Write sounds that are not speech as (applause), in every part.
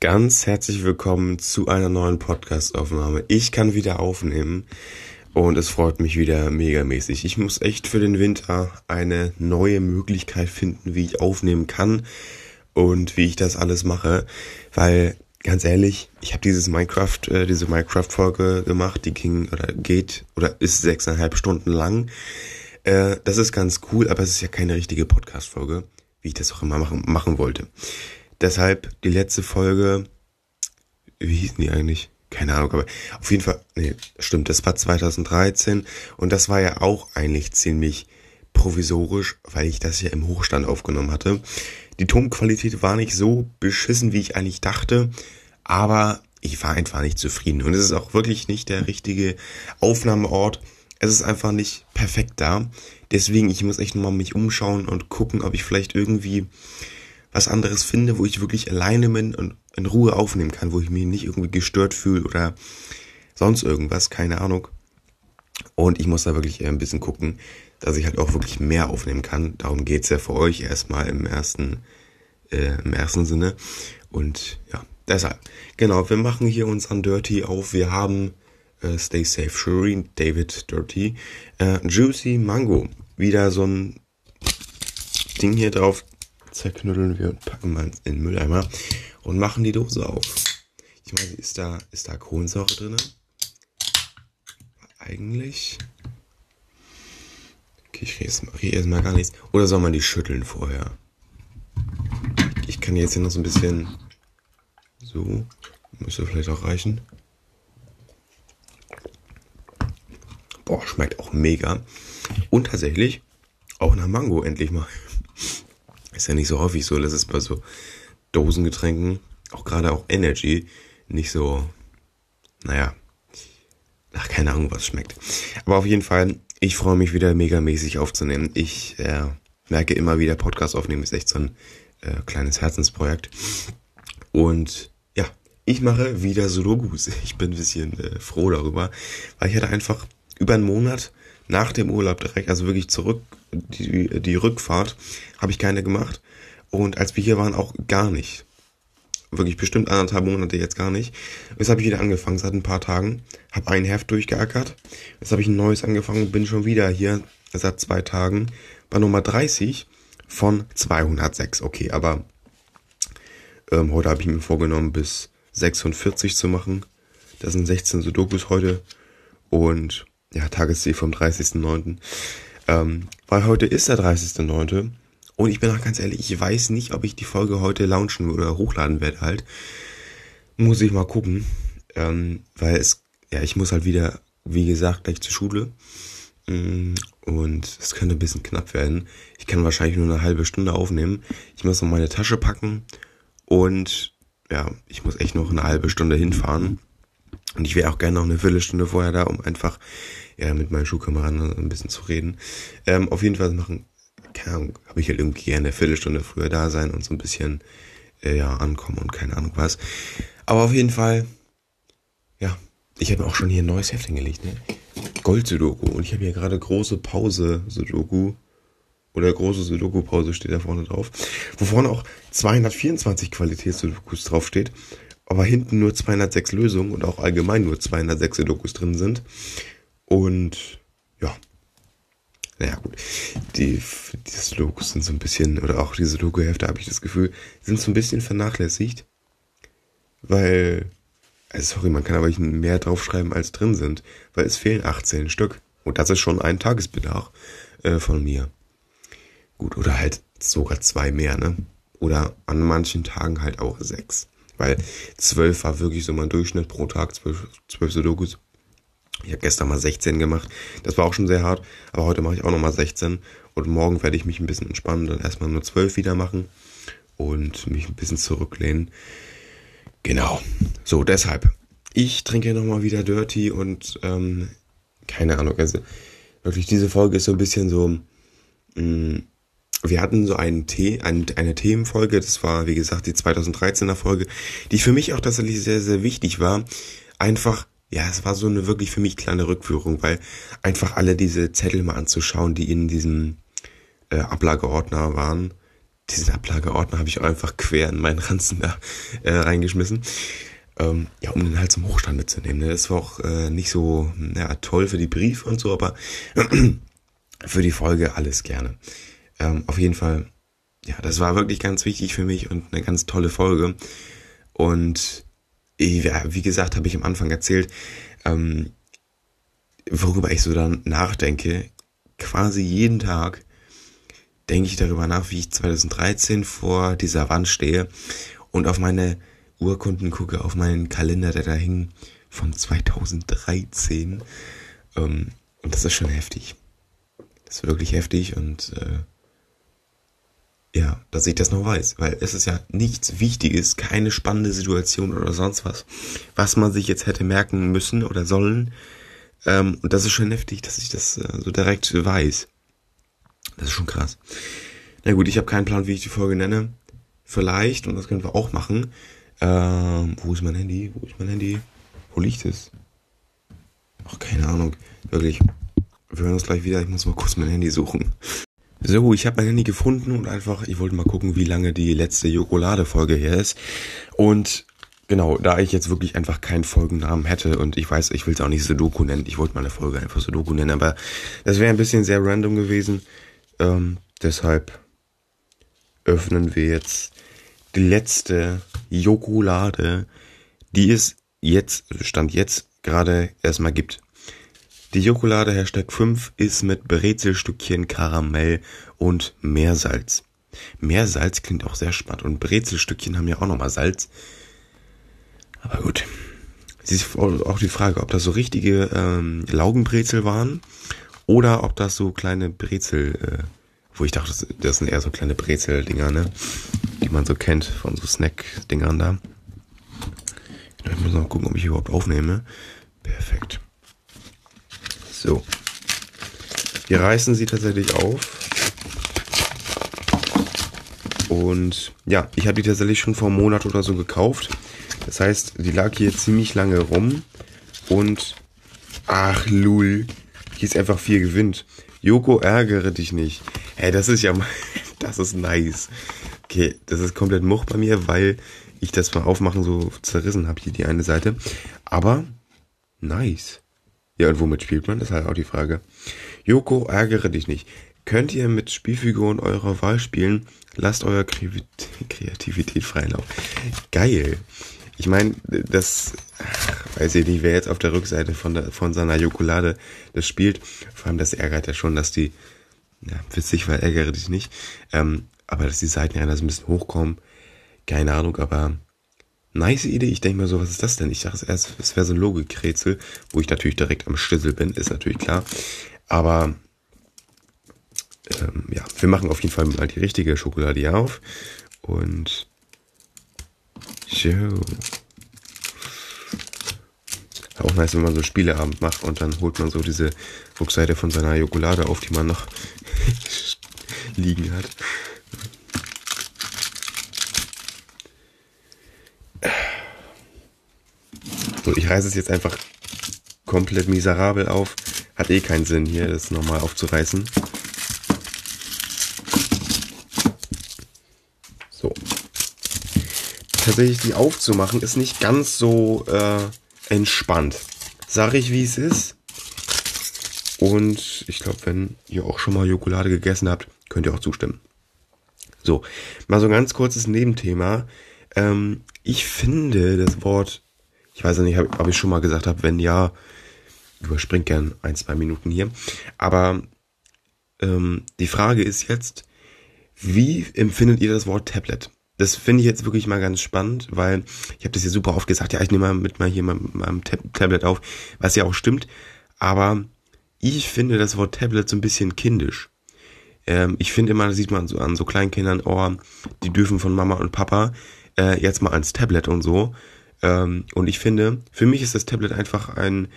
Ganz herzlich willkommen zu einer neuen Podcast-Aufnahme. Ich kann wieder aufnehmen und es freut mich wieder megamäßig. Ich muss echt für den Winter eine neue Möglichkeit finden, wie ich aufnehmen kann und wie ich das alles mache, weil ganz ehrlich, ich habe dieses Minecraft, äh, diese Minecraft-Folge gemacht, die ging oder geht oder ist sechseinhalb Stunden lang. Äh, das ist ganz cool, aber es ist ja keine richtige Podcast-Folge, wie ich das auch immer machen, machen wollte. Deshalb die letzte Folge, wie hießen die eigentlich? Keine Ahnung, aber auf jeden Fall, nee, stimmt, das war 2013 und das war ja auch eigentlich ziemlich provisorisch, weil ich das ja im Hochstand aufgenommen hatte. Die Tonqualität war nicht so beschissen, wie ich eigentlich dachte, aber ich war einfach nicht zufrieden. Und es ist auch wirklich nicht der richtige Aufnahmeort. Es ist einfach nicht perfekt da. Deswegen, ich muss echt nochmal mich umschauen und gucken, ob ich vielleicht irgendwie was anderes finde, wo ich wirklich alleine bin und in Ruhe aufnehmen kann, wo ich mich nicht irgendwie gestört fühle oder sonst irgendwas, keine Ahnung. Und ich muss da wirklich ein bisschen gucken, dass ich halt auch wirklich mehr aufnehmen kann. Darum geht's ja für euch erstmal im ersten, äh, im ersten Sinne. Und ja, deshalb. Genau, wir machen hier unseren Dirty auf. Wir haben äh, Stay Safe Shireen, David Dirty, äh, Juicy Mango. Wieder so ein Ding hier drauf zerknütteln wir und packen mal in den Mülleimer und machen die Dose auf. Ich meine, ist da, ist da Kohlensäure drin? Eigentlich. Okay, ich rieche erstmal gar nichts. Oder soll man die schütteln vorher? Ich kann jetzt hier noch so ein bisschen. So. Müsste vielleicht auch reichen. Boah, schmeckt auch mega. Und tatsächlich auch nach Mango endlich mal. Ist ja nicht so häufig so, dass es bei so Dosengetränken, auch gerade auch Energy, nicht so, naja, nach keine Ahnung was schmeckt. Aber auf jeden Fall, ich freue mich wieder megamäßig aufzunehmen. Ich äh, merke immer wieder, Podcast aufnehmen ist echt so ein äh, kleines Herzensprojekt. Und ja, ich mache wieder Sudokus. Ich bin ein bisschen äh, froh darüber, weil ich hatte einfach über einen Monat nach dem Urlaub direkt, also wirklich zurück, die, die Rückfahrt, habe ich keine gemacht. Und als wir hier waren, auch gar nicht. Wirklich bestimmt anderthalb Monate jetzt gar nicht. Jetzt habe ich wieder angefangen seit ein paar Tagen. Habe ein Heft durchgeackert. Jetzt habe ich ein neues angefangen und bin schon wieder hier seit zwei Tagen bei Nummer 30 von 206. Okay, aber ähm, heute habe ich mir vorgenommen, bis 46 zu machen. Das sind 16 Sudokus heute. Und ja, Tagesziel vom 30.09. Ähm, weil heute ist der 30.09. Und ich bin auch ganz ehrlich, ich weiß nicht, ob ich die Folge heute launchen oder hochladen werde halt. Muss ich mal gucken. Ähm, weil es, ja, ich muss halt wieder, wie gesagt, gleich zur Schule. Mm, und es könnte ein bisschen knapp werden. Ich kann wahrscheinlich nur eine halbe Stunde aufnehmen. Ich muss noch meine Tasche packen. Und ja, ich muss echt noch eine halbe Stunde hinfahren. Und ich wäre auch gerne noch eine Viertelstunde vorher da, um einfach ja, mit meinen Schulkameraden ein bisschen zu reden. Ähm, auf jeden Fall machen, keine Ahnung, habe ich halt irgendwie gerne eine Viertelstunde früher da sein und so ein bisschen äh, ja, ankommen und keine Ahnung was. Aber auf jeden Fall, ja, ich habe auch schon hier ein neues Heft hingelegt, ne? Gold-Sudoku. Und ich habe hier gerade große Pause-Sudoku. Oder große Sudoku-Pause steht da vorne drauf. Wo vorne auch 224 Qualitäts-Sudokus draufsteht aber hinten nur 206 Lösungen und auch allgemein nur 206 Dokus drin sind. Und ja, naja gut, die, diese Logos sind so ein bisschen, oder auch diese Logohefte habe ich das Gefühl, sind so ein bisschen vernachlässigt. Weil, also sorry, man kann aber nicht mehr draufschreiben, als drin sind, weil es fehlen 18 Stück. Und das ist schon ein Tagesbedarf äh, von mir. Gut, oder halt sogar zwei mehr, ne? Oder an manchen Tagen halt auch sechs. Weil zwölf war wirklich so mein Durchschnitt pro Tag, zwölf, zwölf Sudokus. Ich habe gestern mal 16 gemacht. Das war auch schon sehr hart. Aber heute mache ich auch nochmal 16. Und morgen werde ich mich ein bisschen entspannen, dann erstmal nur 12 wieder machen. Und mich ein bisschen zurücklehnen. Genau. So, deshalb. Ich trinke nochmal wieder Dirty und ähm, keine Ahnung. Also wirklich, diese Folge ist so ein bisschen so. Mh, mm, wir hatten so einen The ein, eine Themenfolge, das war wie gesagt die 2013er Folge, die für mich auch tatsächlich sehr, sehr wichtig war. Einfach, ja, es war so eine wirklich für mich kleine Rückführung, weil einfach alle diese Zettel mal anzuschauen, die in diesem äh, Ablageordner waren, diesen Ablageordner habe ich einfach quer in meinen Ranzen da äh, reingeschmissen. Ähm, ja, um den halt zum Hochstand mitzunehmen. Ne? Das war auch äh, nicht so ja, toll für die Briefe und so, aber (clears throat) für die Folge alles gerne. Ähm, auf jeden Fall, ja, das war wirklich ganz wichtig für mich und eine ganz tolle Folge. Und ja, wie gesagt, habe ich am Anfang erzählt, ähm, worüber ich so dann nachdenke, quasi jeden Tag denke ich darüber nach, wie ich 2013 vor dieser Wand stehe und auf meine Urkunden gucke, auf meinen Kalender, der da hing von 2013. Ähm, und das ist schon heftig. Das ist wirklich heftig und äh, ja, dass ich das noch weiß, weil es ist ja nichts Wichtiges, keine spannende Situation oder sonst was, was man sich jetzt hätte merken müssen oder sollen. Ähm, und das ist schon heftig, dass ich das äh, so direkt weiß. Das ist schon krass. Na gut, ich habe keinen Plan, wie ich die Folge nenne. Vielleicht, und das können wir auch machen. Ähm, wo ist mein Handy? Wo ist mein Handy? Wo liegt es? Ach, keine Ahnung. Wirklich. Wir hören uns gleich wieder. Ich muss mal kurz mein Handy suchen. So, ich habe mein Handy gefunden und einfach, ich wollte mal gucken, wie lange die letzte Jokolade-Folge her ist. Und genau, da ich jetzt wirklich einfach keinen Folgennamen hätte und ich weiß, ich will es auch nicht Sudoku nennen. Ich wollte meine Folge einfach Sudoku nennen, aber das wäre ein bisschen sehr random gewesen. Ähm, deshalb öffnen wir jetzt die letzte Jokolade, die es jetzt, Stand jetzt, gerade erstmal gibt. Die Jokolade Hashtag 5 ist mit Brezelstückchen, Karamell und Meersalz. Meersalz klingt auch sehr spannend und Brezelstückchen haben ja auch nochmal Salz. Aber gut. Es ist auch die Frage, ob das so richtige ähm, Laugenbrezel waren oder ob das so kleine Brezel, äh, wo ich dachte, das sind eher so kleine Brezel-Dinger, ne? Die man so kennt von so Snack-Dingern da. Ich muss noch gucken, ob ich überhaupt aufnehme. Perfekt. So. Wir reißen sie tatsächlich auf. Und ja, ich habe die tatsächlich schon vor einem Monat oder so gekauft. Das heißt, die lag hier ziemlich lange rum. Und ach, Lul. Hier ist einfach viel gewinnt. Joko, ärgere dich nicht. Hey, das ist ja mal, (laughs) das ist nice. Okay, das ist komplett Much bei mir, weil ich das mal aufmachen so zerrissen habe, hier die eine Seite. Aber nice. Ja, und womit spielt man? Das ist halt auch die Frage. Joko, ärgere dich nicht. Könnt ihr mit Spielfiguren eurer Wahl spielen? Lasst euer (laughs) Kreativität freien Lauf. Geil. Ich meine, das, weiß ich nicht, wer jetzt auf der Rückseite von, der, von seiner Jokolade das spielt. Vor allem, das ärgert ja schon, dass die, ja, witzig, weil ärgere dich nicht. Ähm, aber dass die Seiten ja ein bisschen hochkommen. Keine Ahnung, aber nice Idee. Ich denke mir so, was ist das denn? Ich dachte erst, es wäre so ein Logikrätsel, wo ich natürlich direkt am Schlüssel bin, ist natürlich klar. Aber ähm, ja, wir machen auf jeden Fall mal die richtige Schokolade hier auf. Und so. Auch nice, wenn man so Spieleabend macht und dann holt man so diese Rückseite von seiner Jokolade auf, die man noch (laughs) liegen hat. So, ich reiße es jetzt einfach komplett miserabel auf. Hat eh keinen Sinn hier, das normal aufzureißen. So. Tatsächlich die aufzumachen ist nicht ganz so äh, entspannt. Sag ich, wie es ist. Und ich glaube, wenn ihr auch schon mal Jokolade gegessen habt, könnt ihr auch zustimmen. So, mal so ein ganz kurzes Nebenthema. Ähm, ich finde das Wort ich weiß ja nicht, ob ich schon mal gesagt habe, wenn ja, überspringt gern ein, zwei Minuten hier. Aber ähm, die Frage ist jetzt, wie empfindet ihr das Wort Tablet? Das finde ich jetzt wirklich mal ganz spannend, weil ich habe das hier super oft gesagt, ja, ich nehme mal mit mal hier meinem, meinem Tab Tablet auf, was ja auch stimmt. Aber ich finde das Wort Tablet so ein bisschen kindisch. Ähm, ich finde immer, das sieht man so an so Kleinkindern, oh, die dürfen von Mama und Papa äh, jetzt mal ans Tablet und so. Ähm, und ich finde, für mich ist das Tablet einfach ein,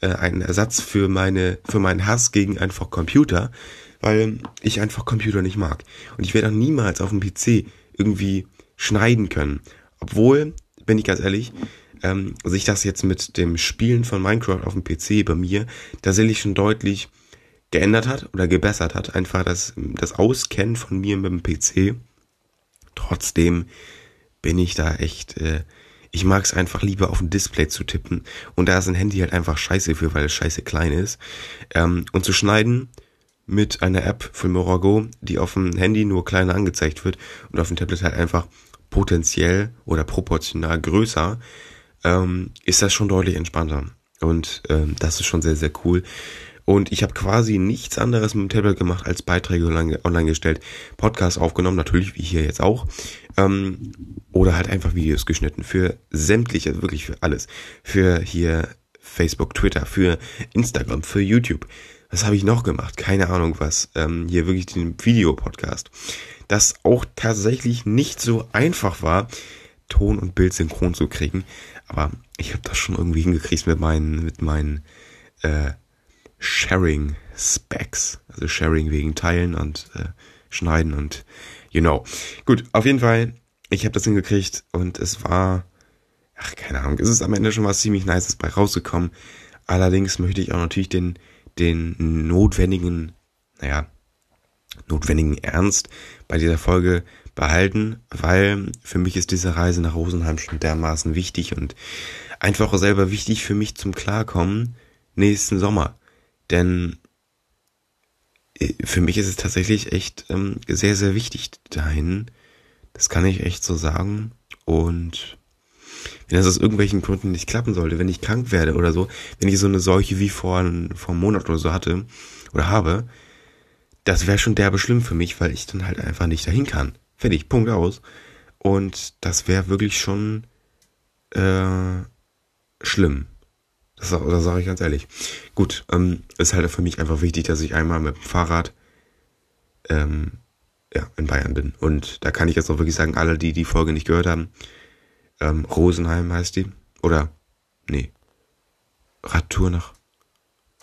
äh, ein Ersatz für meine, für meinen Hass gegen einfach Computer, weil ich einfach Computer nicht mag. Und ich werde auch niemals auf dem PC irgendwie schneiden können. Obwohl, bin ich ganz ehrlich, ähm, sich das jetzt mit dem Spielen von Minecraft auf dem PC bei mir tatsächlich schon deutlich geändert hat oder gebessert hat. Einfach das, das Auskennen von mir mit dem PC Trotzdem bin ich da echt, äh, ich mag es einfach lieber auf ein Display zu tippen. Und da ist ein Handy halt einfach scheiße für, weil es scheiße klein ist. Ähm, und zu schneiden mit einer App von Morago, die auf dem Handy nur kleiner angezeigt wird und auf dem Tablet halt einfach potenziell oder proportional größer, ähm, ist das schon deutlich entspannter. Und ähm, das ist schon sehr, sehr cool. Und ich habe quasi nichts anderes mit dem Tablet gemacht, als Beiträge online, gestellt, Podcasts aufgenommen, natürlich wie hier jetzt auch. Ähm, oder halt einfach Videos geschnitten für sämtliche, also wirklich für alles. Für hier Facebook, Twitter, für Instagram, für YouTube. Was habe ich noch gemacht? Keine Ahnung was. Ähm, hier wirklich den Videopodcast. Das auch tatsächlich nicht so einfach war, Ton und Bild synchron zu kriegen. Aber ich habe das schon irgendwie hingekriegt mit meinen, mit meinen äh, Sharing Specs. Also Sharing wegen Teilen und äh, Schneiden und you know. Gut, auf jeden Fall, ich habe das hingekriegt und es war, ach keine Ahnung, es ist am Ende schon was ziemlich Nices bei rausgekommen. Allerdings möchte ich auch natürlich den, den notwendigen, naja, notwendigen Ernst bei dieser Folge behalten, weil für mich ist diese Reise nach Rosenheim schon dermaßen wichtig und einfach selber wichtig für mich zum Klarkommen nächsten Sommer. Denn äh, für mich ist es tatsächlich echt ähm, sehr, sehr wichtig dahin. Das kann ich echt so sagen. Und wenn das aus irgendwelchen Gründen nicht klappen sollte, wenn ich krank werde oder so, wenn ich so eine Seuche wie vor, vor einem Monat oder so hatte oder habe, das wäre schon derbe schlimm für mich, weil ich dann halt einfach nicht dahin kann. Fertig, Punkt aus. Und das wäre wirklich schon äh, schlimm. Das, das sage ich ganz ehrlich. Gut, ähm, ist halt für mich einfach wichtig, dass ich einmal mit dem Fahrrad ähm, ja, in Bayern bin. Und da kann ich jetzt auch wirklich sagen, alle, die die Folge nicht gehört haben, ähm, Rosenheim heißt die. Oder, nee, Radtour nach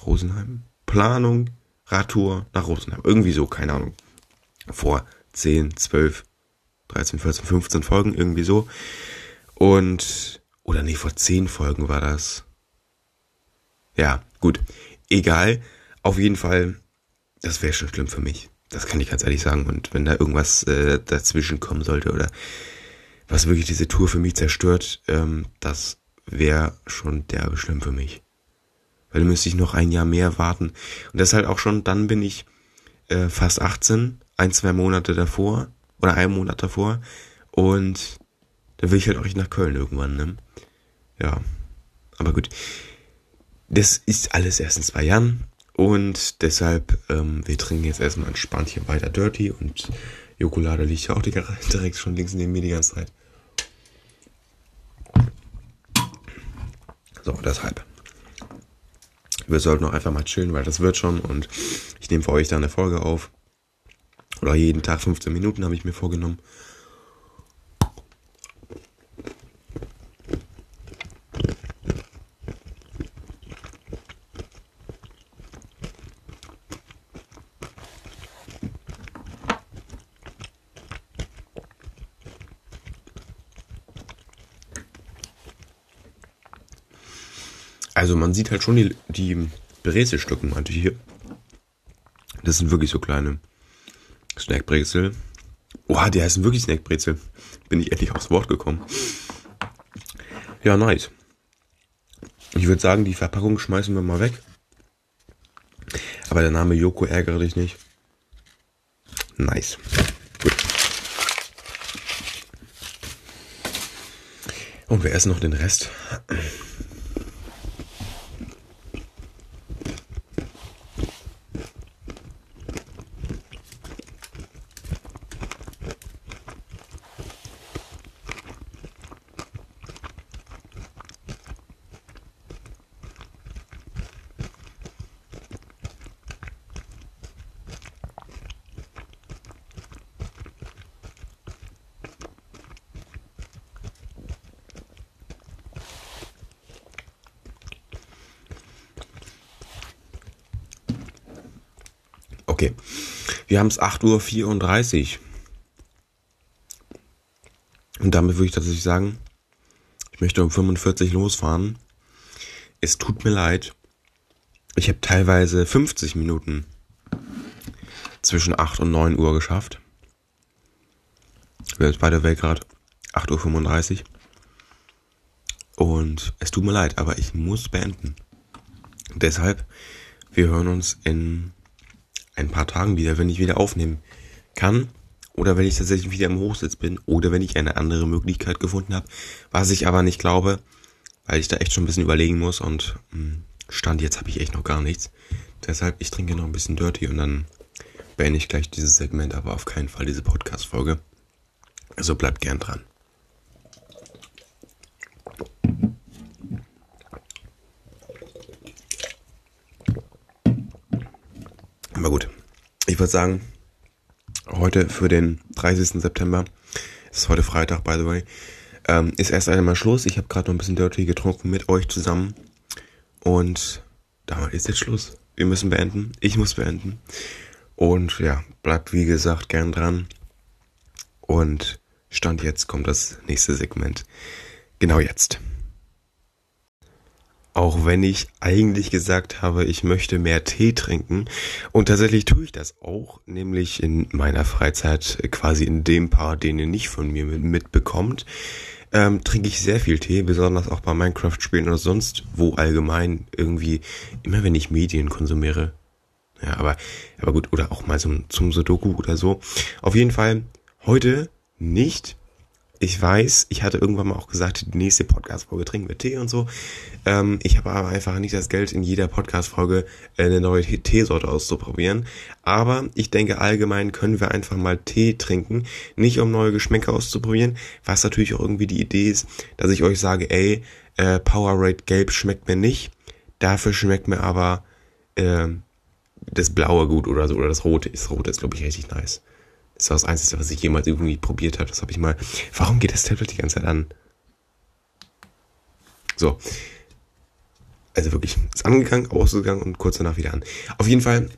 Rosenheim? Planung, Radtour nach Rosenheim. Irgendwie so, keine Ahnung. Vor 10, 12, 13, 14, 15 Folgen, irgendwie so. Und, oder nee, vor 10 Folgen war das. Ja, gut. Egal. Auf jeden Fall, das wäre schon schlimm für mich. Das kann ich ganz ehrlich sagen. Und wenn da irgendwas äh, dazwischen kommen sollte oder was wirklich diese Tour für mich zerstört, ähm, das wäre schon derbe schlimm für mich. Weil dann müsste ich noch ein Jahr mehr warten. Und deshalb auch schon, dann bin ich äh, fast 18, ein, zwei Monate davor oder einen Monat davor. Und dann will ich halt auch nicht nach Köln irgendwann, ne? Ja. Aber gut das ist alles erst in zwei Jahren und deshalb, ähm, wir trinken jetzt erstmal entspannt hier weiter Dirty und Jokolade liegt ja auch (laughs) direkt schon links neben mir die ganze Zeit. So, deshalb. Wir sollten noch einfach mal chillen, weil das wird schon und ich nehme für euch da eine Folge auf. Oder jeden Tag 15 Minuten habe ich mir vorgenommen. Also man sieht halt schon die, die Brezelstücken, meinte ich hier. Das sind wirklich so kleine Snackbrezel. Oha, die heißen wirklich Snackbrezel. Bin ich endlich aufs Wort gekommen. Ja, nice. Ich würde sagen, die Verpackung schmeißen wir mal weg. Aber der Name Joko ärgere dich nicht. Nice. Gut. Und wir essen noch den Rest. Okay. Wir haben es 8.34 Uhr. Und damit würde ich tatsächlich sagen, ich möchte um 45 losfahren. Es tut mir leid. Ich habe teilweise 50 Minuten zwischen 8 und 9 Uhr geschafft. Wir sind beide weg gerade. 8.35 Uhr. Und es tut mir leid, aber ich muss beenden. Deshalb, wir hören uns in ein paar Tagen wieder, wenn ich wieder aufnehmen kann. Oder wenn ich tatsächlich wieder im Hochsitz bin. Oder wenn ich eine andere Möglichkeit gefunden habe. Was ich aber nicht glaube, weil ich da echt schon ein bisschen überlegen muss. Und hm, Stand jetzt habe ich echt noch gar nichts. Deshalb, ich trinke noch ein bisschen Dirty und dann beende ich gleich dieses Segment, aber auf keinen Fall diese Podcast-Folge. Also bleibt gern dran. Aber gut, ich würde sagen, heute für den 30. September, ist heute Freitag, by the way, ähm, ist erst einmal Schluss. Ich habe gerade noch ein bisschen Dirty getrunken mit euch zusammen. Und damit ist jetzt Schluss. Wir müssen beenden. Ich muss beenden. Und ja, bleibt wie gesagt gern dran. Und Stand jetzt kommt das nächste Segment. Genau jetzt. Auch wenn ich eigentlich gesagt habe, ich möchte mehr Tee trinken. Und tatsächlich tue ich das auch, nämlich in meiner Freizeit quasi in dem Paar, den ihr nicht von mir mitbekommt ähm, trinke ich sehr viel Tee, besonders auch bei Minecraft-Spielen oder sonst wo allgemein irgendwie, immer wenn ich Medien konsumiere. Ja, aber, aber gut, oder auch mal zum, zum Sudoku oder so. Auf jeden Fall heute nicht ich weiß, ich hatte irgendwann mal auch gesagt, die nächste Podcast-Folge trinken wir Tee und so. Ähm, ich habe aber einfach nicht das Geld, in jeder Podcast-Folge eine neue Teesorte auszuprobieren. Aber ich denke, allgemein können wir einfach mal Tee trinken. Nicht um neue Geschmäcker auszuprobieren, was natürlich auch irgendwie die Idee ist, dass ich euch sage, ey, äh, Powerade Gelb schmeckt mir nicht. Dafür schmeckt mir aber äh, das Blaue gut oder so, oder das Rote. Das Rote ist, glaube ich, richtig nice. War das Einzige, was ich jemals irgendwie probiert habe. Das habe ich mal. Warum geht das Tablet die ganze Zeit an? So. Also wirklich, ist angegangen, ausgegangen und kurz danach wieder an. Auf jeden Fall,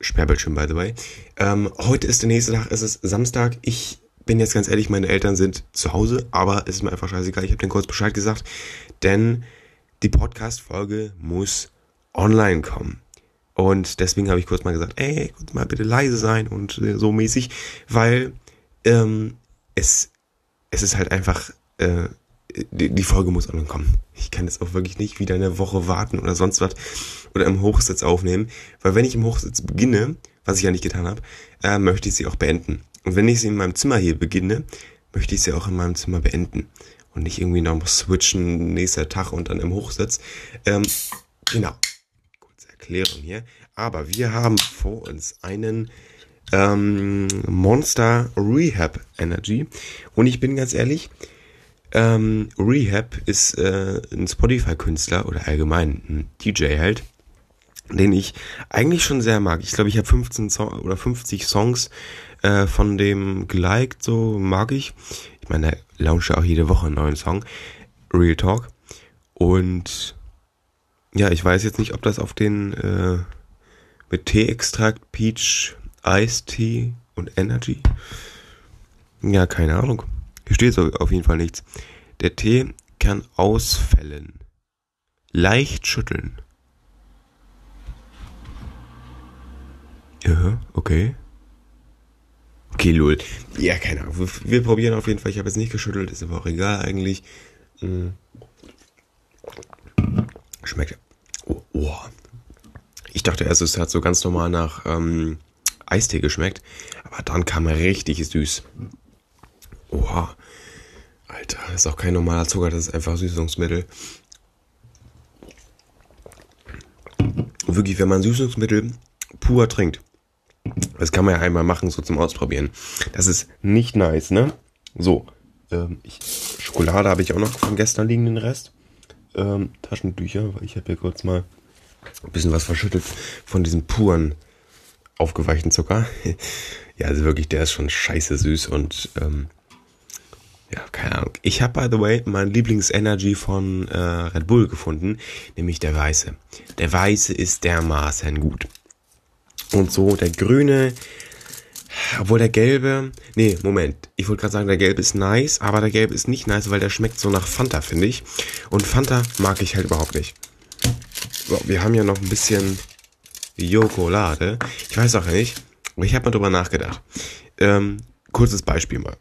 Sperrbildschirm, by the way. Ähm, heute ist der nächste Tag, es ist Samstag. Ich bin jetzt ganz ehrlich, meine Eltern sind zu Hause, aber es ist mir einfach scheißegal. Ich habe denen kurz Bescheid gesagt, denn die Podcast-Folge muss online kommen. Und deswegen habe ich kurz mal gesagt, ey, kurz mal bitte leise sein und äh, so mäßig, weil ähm, es, es ist halt einfach, äh, die, die Folge muss online kommen. Ich kann jetzt auch wirklich nicht wieder eine Woche warten oder sonst was oder im Hochsitz aufnehmen, weil wenn ich im Hochsitz beginne, was ich ja nicht getan habe, äh, möchte ich sie auch beenden. Und wenn ich sie in meinem Zimmer hier beginne, möchte ich sie auch in meinem Zimmer beenden. Und nicht irgendwie noch switchen, nächster Tag und dann im Hochsitz. Ähm, genau. Erklärung hier. Aber wir haben vor uns einen ähm, Monster Rehab Energy. Und ich bin ganz ehrlich, ähm, Rehab ist äh, ein Spotify-Künstler oder allgemein ein DJ halt, den ich eigentlich schon sehr mag. Ich glaube, ich habe 15 so oder 50 Songs äh, von dem geliked, so mag ich. Ich meine, der launcht auch jede Woche einen neuen Song. Real Talk. Und ja, ich weiß jetzt nicht, ob das auf den äh, mit Teeextrakt, Peach, Ice Tea und Energy. Ja, keine Ahnung. Hier steht auf jeden Fall nichts. Der Tee kann ausfällen. Leicht schütteln. Ja, okay. Okay, lul. Ja, keine Ahnung. Wir, wir probieren auf jeden Fall. Ich habe jetzt nicht geschüttelt, ist aber auch egal eigentlich. Hm. Schmeckt Oh. Ich dachte erst, es hat so ganz normal nach ähm, Eistee geschmeckt, aber dann kam richtig süß. Oha. Alter, das ist auch kein normaler Zucker, das ist einfach Süßungsmittel. Wirklich, wenn man Süßungsmittel pur trinkt, das kann man ja einmal machen, so zum Ausprobieren. Das ist nicht nice, ne? So, ähm, ich, Schokolade habe ich auch noch von gestern liegen, den Rest ähm, Taschentücher, weil ich habe hier kurz mal ein bisschen was verschüttet von diesem puren aufgeweichten Zucker. (laughs) ja, also wirklich, der ist schon scheiße süß und ähm, ja, keine Ahnung. Ich habe, by the way, mein Lieblings-Energy von äh, Red Bull gefunden, nämlich der Weiße. Der Weiße ist dermaßen gut. Und so, der Grüne, obwohl der gelbe, nee, Moment. Ich wollte gerade sagen, der gelbe ist nice, aber der gelbe ist nicht nice, weil der schmeckt so nach Fanta, finde ich. Und Fanta mag ich halt überhaupt nicht. So, wir haben ja noch ein bisschen Jokolade. Ich weiß auch nicht, ich habe mal drüber nachgedacht. Ähm, kurzes Beispiel mal.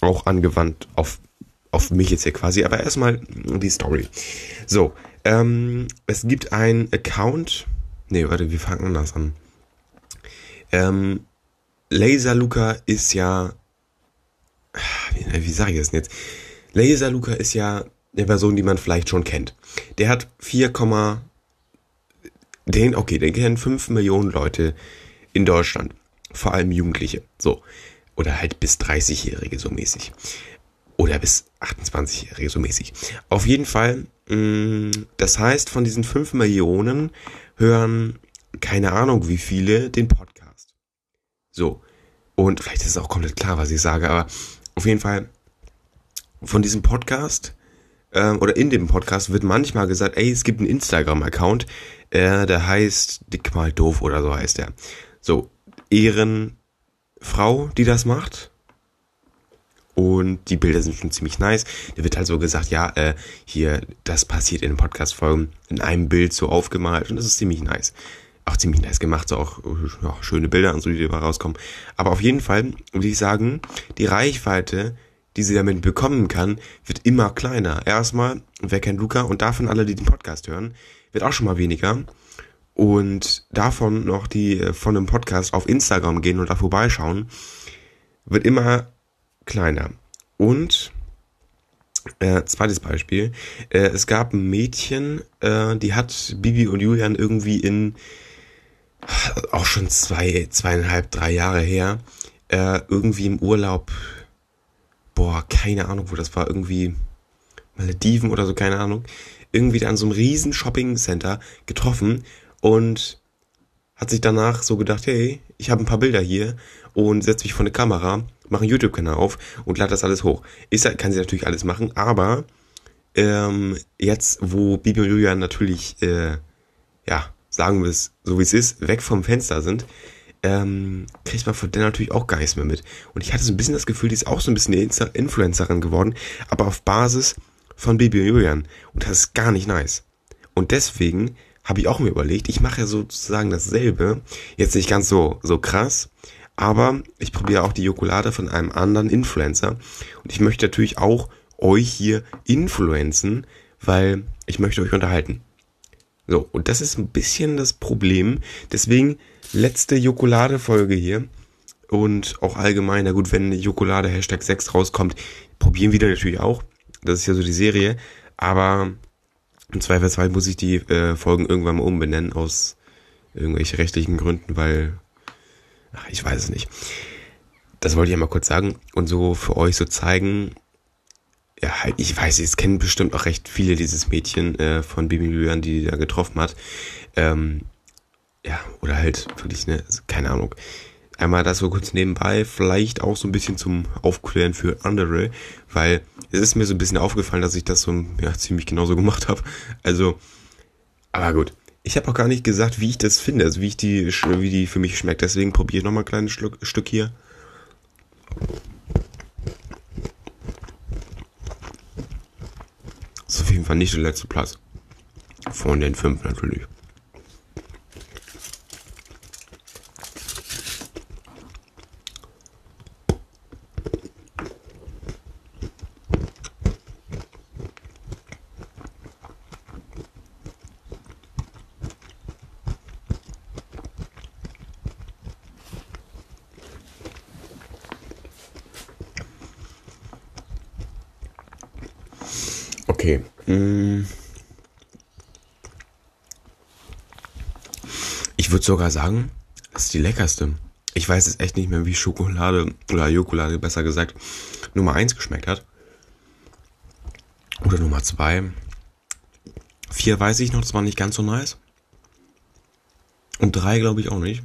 auch angewandt auf, auf mich jetzt hier quasi. Aber erstmal die Story. So, ähm, es gibt ein Account. Nee, warte, wir fangen anders an. Ähm, Laser Luca ist ja. Wie, wie sage ich das denn jetzt? Laser Luca ist ja eine Person, die man vielleicht schon kennt. Der hat 4, den, okay, den kennen 5 Millionen Leute in Deutschland. Vor allem Jugendliche. So. Oder halt bis 30-Jährige so mäßig. Oder bis 28-Jährige so mäßig. Auf jeden Fall, mh, mm, das heißt, von diesen 5 Millionen hören keine Ahnung wie viele den Podcast. So. Und vielleicht ist es auch komplett klar, was ich sage, aber auf jeden Fall von diesem Podcast ähm, oder in dem Podcast wird manchmal gesagt, ey, es gibt einen Instagram-Account, äh, der heißt Dick mal doof oder so heißt der. So, Ehrenfrau, die das macht. Und die Bilder sind schon ziemlich nice. Da wird halt so gesagt, ja, äh, hier, das passiert in den Podcast-Folgen in einem Bild so aufgemalt und das ist ziemlich nice. Auch ziemlich nice gemacht, so auch ja, schöne Bilder und so, die dabei rauskommen. Aber auf jeden Fall würde ich sagen, die Reichweite die sie damit bekommen kann, wird immer kleiner. Erstmal, wer kennt Luca und davon alle, die den Podcast hören, wird auch schon mal weniger. Und davon noch, die äh, von einem Podcast auf Instagram gehen und da vorbeischauen, wird immer kleiner. Und äh, zweites Beispiel. Äh, es gab ein Mädchen, äh, die hat Bibi und Julian irgendwie in auch schon zwei, zweieinhalb, drei Jahre her, äh, irgendwie im Urlaub boah, keine Ahnung, wo das war, irgendwie Malediven oder so, keine Ahnung, irgendwie da an so einem riesen Shopping-Center getroffen und hat sich danach so gedacht, hey, ich habe ein paar Bilder hier und setze mich vor eine Kamera, mache einen YouTube-Kanal auf und lade das alles hoch. Ist, kann sie natürlich alles machen, aber ähm, jetzt, wo Bibi und Julian natürlich, äh, ja, sagen wir es so wie es ist, weg vom Fenster sind, ähm, kriegt man von der natürlich auch gar nichts mehr mit. Und ich hatte so ein bisschen das Gefühl, die ist auch so ein bisschen eine Influencerin geworden, aber auf Basis von Bibi und Julian. Und das ist gar nicht nice. Und deswegen habe ich auch mir überlegt, ich mache ja sozusagen dasselbe. Jetzt nicht ganz so, so krass, aber ich probiere auch die Jokolade von einem anderen Influencer. Und ich möchte natürlich auch euch hier influenzen, weil ich möchte euch unterhalten. So, und das ist ein bisschen das Problem. Deswegen letzte Jokolade-Folge hier. Und auch allgemein, na gut, wenn Jokolade Hashtag 6 rauskommt, probieren wir natürlich auch. Das ist ja so die Serie. Aber im Zweifelsfall muss ich die äh, Folgen irgendwann mal umbenennen aus irgendwelchen rechtlichen Gründen, weil ach, ich weiß es nicht. Das wollte ich ja mal kurz sagen und so für euch so zeigen. Ja, ich weiß, es kennen bestimmt auch recht viele dieses Mädchen äh, von Bibi Julian, die, die da getroffen hat. Ähm, ja, oder halt wirklich, ne, also keine Ahnung. Einmal das so kurz nebenbei, vielleicht auch so ein bisschen zum Aufklären für andere, weil es ist mir so ein bisschen aufgefallen, dass ich das so ja, ziemlich genauso gemacht habe. Also, aber gut. Ich habe auch gar nicht gesagt, wie ich das finde, also wie ich die, wie die für mich schmeckt. Deswegen probiere ich nochmal ein kleines Schluck, Stück hier. Das ist auf jeden Fall nicht der letzte Platz. Von den fünf natürlich. Würde sogar sagen, ist die leckerste. Ich weiß jetzt echt nicht mehr, wie Schokolade oder Jokolade besser gesagt Nummer 1 geschmeckt hat. Oder Nummer 2. 4 weiß ich noch, das war nicht ganz so nice. Und 3 glaube ich auch nicht.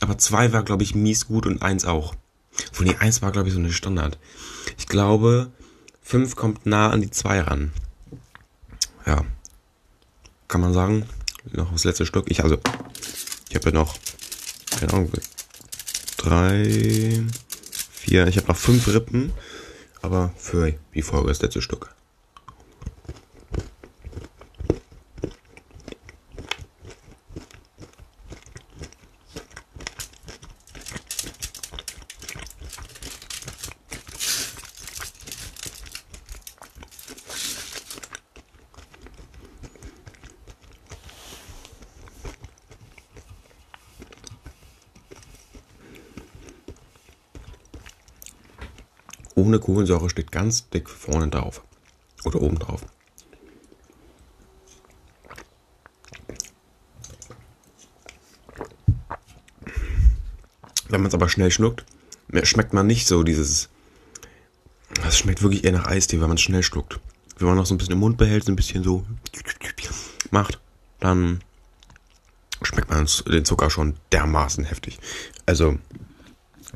Aber 2 war, glaube ich, mies gut und 1 auch. Von die 1 war, glaube ich, so eine Standard. Ich glaube, 5 kommt nah an die 2 ran ja, kann man sagen, noch das letzte Stück. Ich also, ja noch, keine Ahnung, drei, vier, ich habe noch fünf Rippen, aber für die Folge das letzte Stück. Ohne Kohlensäure steht ganz dick vorne drauf. Oder oben drauf. Wenn man es aber schnell schluckt, schmeckt man nicht so dieses. Das schmeckt wirklich eher nach Eistee, wenn man es schnell schluckt. Wenn man noch so ein bisschen im Mund behält, so ein bisschen so macht, dann schmeckt man den Zucker schon dermaßen heftig. Also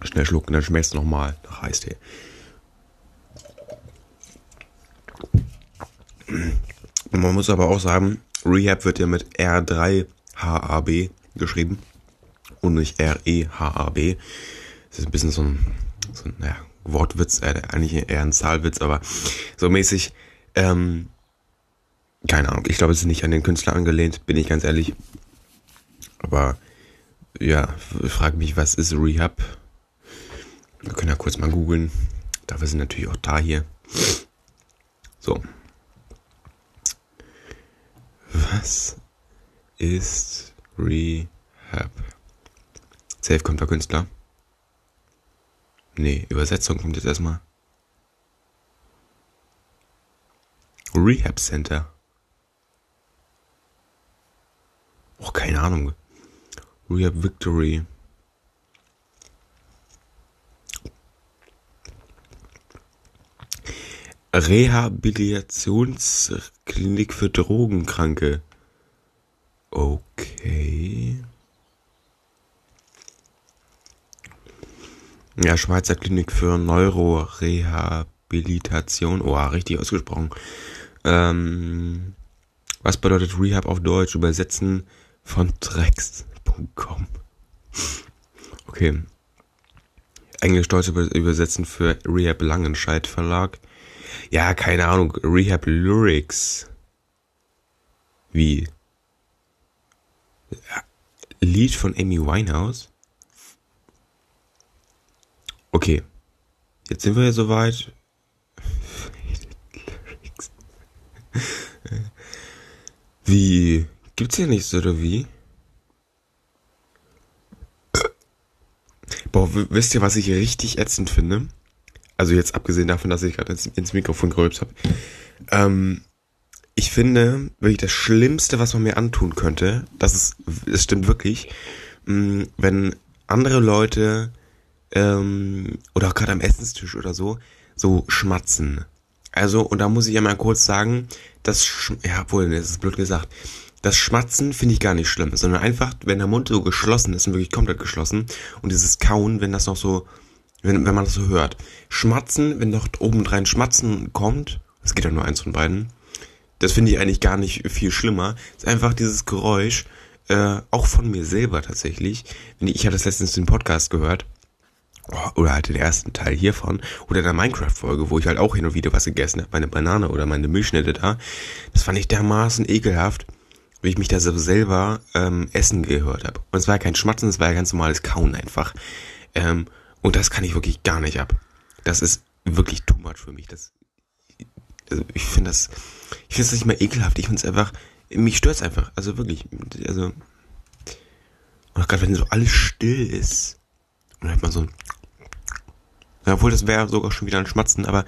schnell schlucken, dann schmeckt es nochmal nach Eistee. Man muss aber auch sagen, Rehab wird ja mit R3HAB geschrieben und nicht R-E-H-A-B. Das ist ein bisschen so ein, so ein naja, Wortwitz, äh, eigentlich eher ein Zahlwitz, aber so mäßig. Ähm, keine Ahnung, ich glaube, es ist nicht an den Künstler angelehnt, bin ich ganz ehrlich. Aber ja, ich frage mich, was ist Rehab? Wir können ja kurz mal googeln. Dafür sind natürlich auch da hier. So. Was ist Rehab? Safe kommt der Künstler. Nee, Übersetzung kommt jetzt erstmal. Rehab Center. Oh, keine Ahnung. Rehab Victory. Rehabilitationsklinik für Drogenkranke. Okay. Ja, Schweizer Klinik für Neurorehabilitation. Oh, richtig ausgesprochen. Ähm, was bedeutet Rehab auf Deutsch? Übersetzen von Drex.com. Okay. Englisch-Deutsch übersetzen für Rehab Langenscheid Verlag. Ja, keine Ahnung. Rehab Lyrics. Wie? Lied von Amy Winehouse? Okay. Jetzt sind wir ja soweit. Wie? Gibt's hier nichts oder wie? Boah, wisst ihr, was ich richtig ätzend finde? Also jetzt abgesehen davon, dass ich gerade ins, ins, Mikrofon gerülpst habe. Ähm, ich finde wirklich das Schlimmste, was man mir antun könnte, das ist, es stimmt wirklich, mh, wenn andere Leute ähm, oder auch gerade am Essenstisch oder so, so schmatzen. Also, und da muss ich ja mal kurz sagen, das, Sch ja, wohl, das ist blöd gesagt, das Schmatzen finde ich gar nicht schlimm, sondern einfach, wenn der Mund so geschlossen ist und wirklich komplett geschlossen und dieses Kauen, wenn das noch so, wenn, wenn man das so hört. Schmatzen, wenn noch obendrein Schmatzen kommt, es geht ja nur eins von beiden, das finde ich eigentlich gar nicht viel schlimmer. ist einfach dieses Geräusch, äh, auch von mir selber tatsächlich. Wenn ich, ich hatte das letztens den Podcast gehört, oder halt den ersten Teil hiervon oder der Minecraft-Folge, wo ich halt auch hin und wieder was gegessen habe, meine Banane oder meine Milchschnitte da. Das fand ich dermaßen ekelhaft, wie ich mich da selber ähm, essen gehört habe. Und es war ja kein Schmatzen, es war ja ganz normales Kauen einfach. Ähm, und das kann ich wirklich gar nicht ab. Das ist wirklich too much für mich. Das, also ich finde das, ich finde das nicht mehr ekelhaft. Ich finde es einfach, mich stört's einfach. Also wirklich, also, und gerade wenn so alles still ist, und dann hat man so ein obwohl, das wäre sogar schon wieder ein Schmatzen, aber.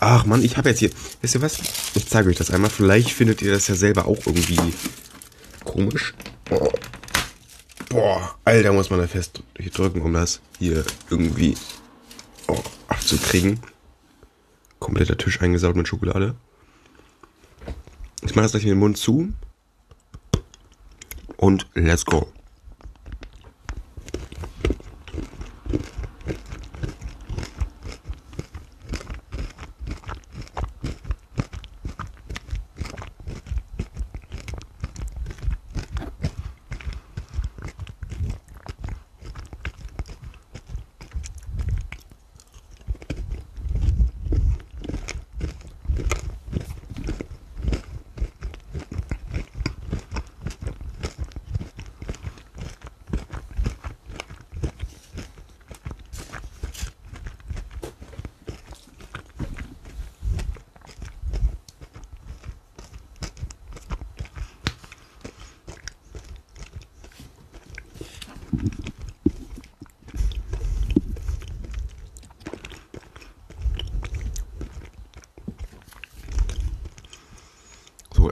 Ach man, ich habe jetzt hier. Wisst ihr was? Ich zeige euch das einmal. Vielleicht findet ihr das ja selber auch irgendwie komisch. Boah, Boah Alter, muss man da fest drücken, um das hier irgendwie oh, abzukriegen. Kompletter Tisch eingesaut mit Schokolade. Ich mache das gleich in den Mund zu. Und let's go.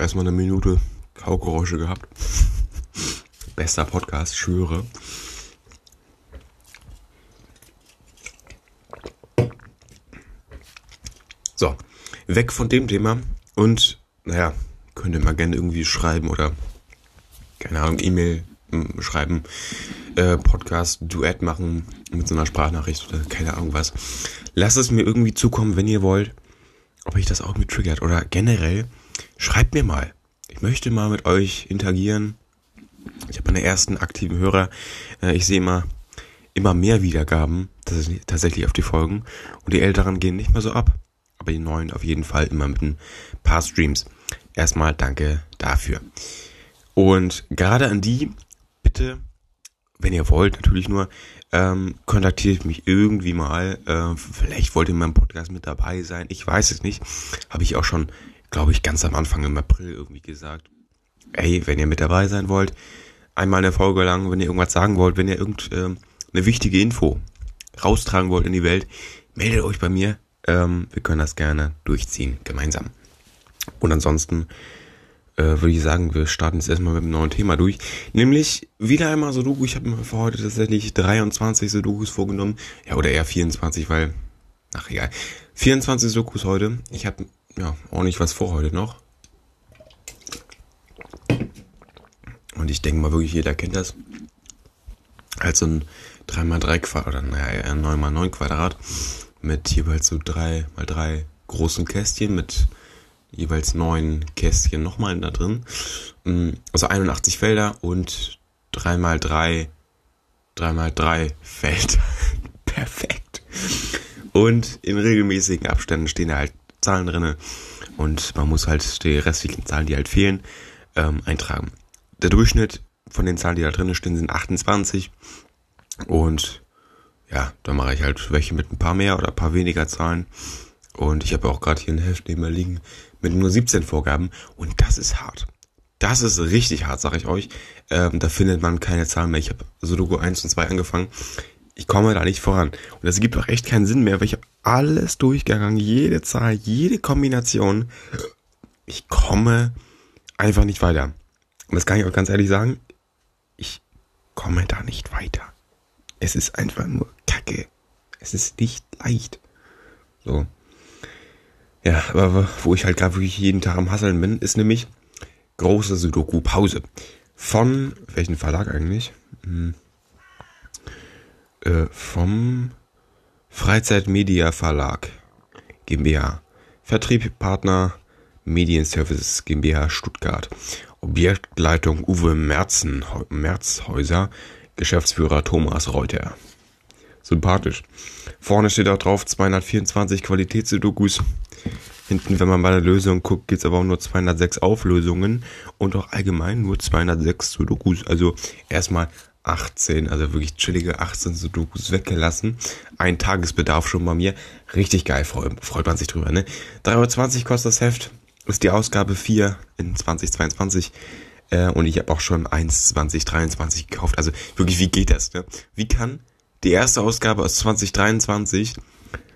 Erstmal eine Minute Kaugeräusche gehabt. (laughs) Bester Podcast, schwöre. So, weg von dem Thema und, naja, könnt ihr mal gerne irgendwie schreiben oder, keine Ahnung, E-Mail hm, schreiben, äh, Podcast, Duett machen mit so einer Sprachnachricht oder keine Ahnung was. Lasst es mir irgendwie zukommen, wenn ihr wollt, ob ich das auch mit triggert oder generell, schreibt mir mal. Ich möchte mal mit euch interagieren. Ich habe meine ersten aktiven Hörer. Äh, ich sehe immer, immer mehr Wiedergaben tatsächlich auf die Folgen. Und die älteren gehen nicht mehr so ab. Aber die neuen auf jeden Fall immer mit ein paar Streams. Erstmal danke dafür. Und gerade an die, bitte, wenn ihr wollt, natürlich nur, ähm, kontaktiert mich irgendwie mal. Äh, vielleicht wollt ihr in meinem Podcast mit dabei sein. Ich weiß es nicht. Habe ich auch schon, glaube ich, ganz am Anfang im April irgendwie gesagt. Ey, wenn ihr mit dabei sein wollt, einmal eine Folge lang, wenn ihr irgendwas sagen wollt, wenn ihr irgendeine äh, wichtige Info raustragen wollt in die Welt, meldet euch bei mir. Ähm, wir können das gerne durchziehen, gemeinsam. Und ansonsten äh, würde ich sagen, wir starten jetzt erstmal mit einem neuen Thema durch. Nämlich wieder einmal Sudoku. Ich habe mir für heute tatsächlich 23 Sudokus vorgenommen. Ja, oder eher 24, weil, ach egal. 24 Sudokus heute. Ich habe ja ordentlich was vor heute noch. Und ich denke mal wirklich, jeder kennt das. Halt so ein 3x3 Quadrat, oder naja, ein 9x9 Quadrat mit jeweils so 3x3 großen Kästchen mit jeweils neun Kästchen nochmal da drin. Mm, also 81 Felder und 3x3, 3x3 Felder. (laughs) Perfekt. Und in regelmäßigen Abständen stehen da halt Zahlen drinne und man muss halt die restlichen Zahlen, die halt fehlen, ähm, eintragen. Der Durchschnitt von den Zahlen, die da drinne stehen, sind 28 und ja, da mache ich halt welche mit ein paar mehr oder ein paar weniger Zahlen. Und ich habe auch gerade hier ein Heft neben mir liegen mit nur 17 Vorgaben und das ist hart. Das ist richtig hart, sage ich euch. Ähm, da findet man keine Zahlen mehr. Ich habe Sudoku 1 und 2 angefangen. Ich komme da nicht voran. Und das gibt auch echt keinen Sinn mehr, weil ich habe alles durchgegangen, jede Zahl, jede Kombination. Ich komme einfach nicht weiter. Und das kann ich auch ganz ehrlich sagen. Ich komme da nicht weiter. Es ist einfach nur Kacke. Es ist nicht leicht. So. Ja, aber wo ich halt gerade wirklich jeden Tag am Hasseln bin, ist nämlich große Sudoku-Pause. Von welchen Verlag eigentlich? Hm. Äh, vom Freizeitmedia Verlag GmbH. Vertriebspartner Medienservices GmbH Stuttgart. Objektleitung Uwe Merzen, Merzhäuser. Geschäftsführer Thomas Reuter. Sympathisch. Vorne steht auch drauf 224 Qualitätssudokus. Hinten, wenn man bei der Lösung guckt, gibt es aber auch nur 206 Auflösungen und auch allgemein nur 206 Sudokus. Also erstmal 18, also wirklich chillige 18 Sudokus weggelassen. Ein Tagesbedarf schon bei mir. Richtig geil, freut, freut man sich drüber, ne? 3,20 Euro kostet das Heft. Ist die Ausgabe 4 in 2022. Äh, und ich habe auch schon 1 2023 gekauft. Also wirklich, wie geht das, ne? Wie kann die erste Ausgabe aus 2023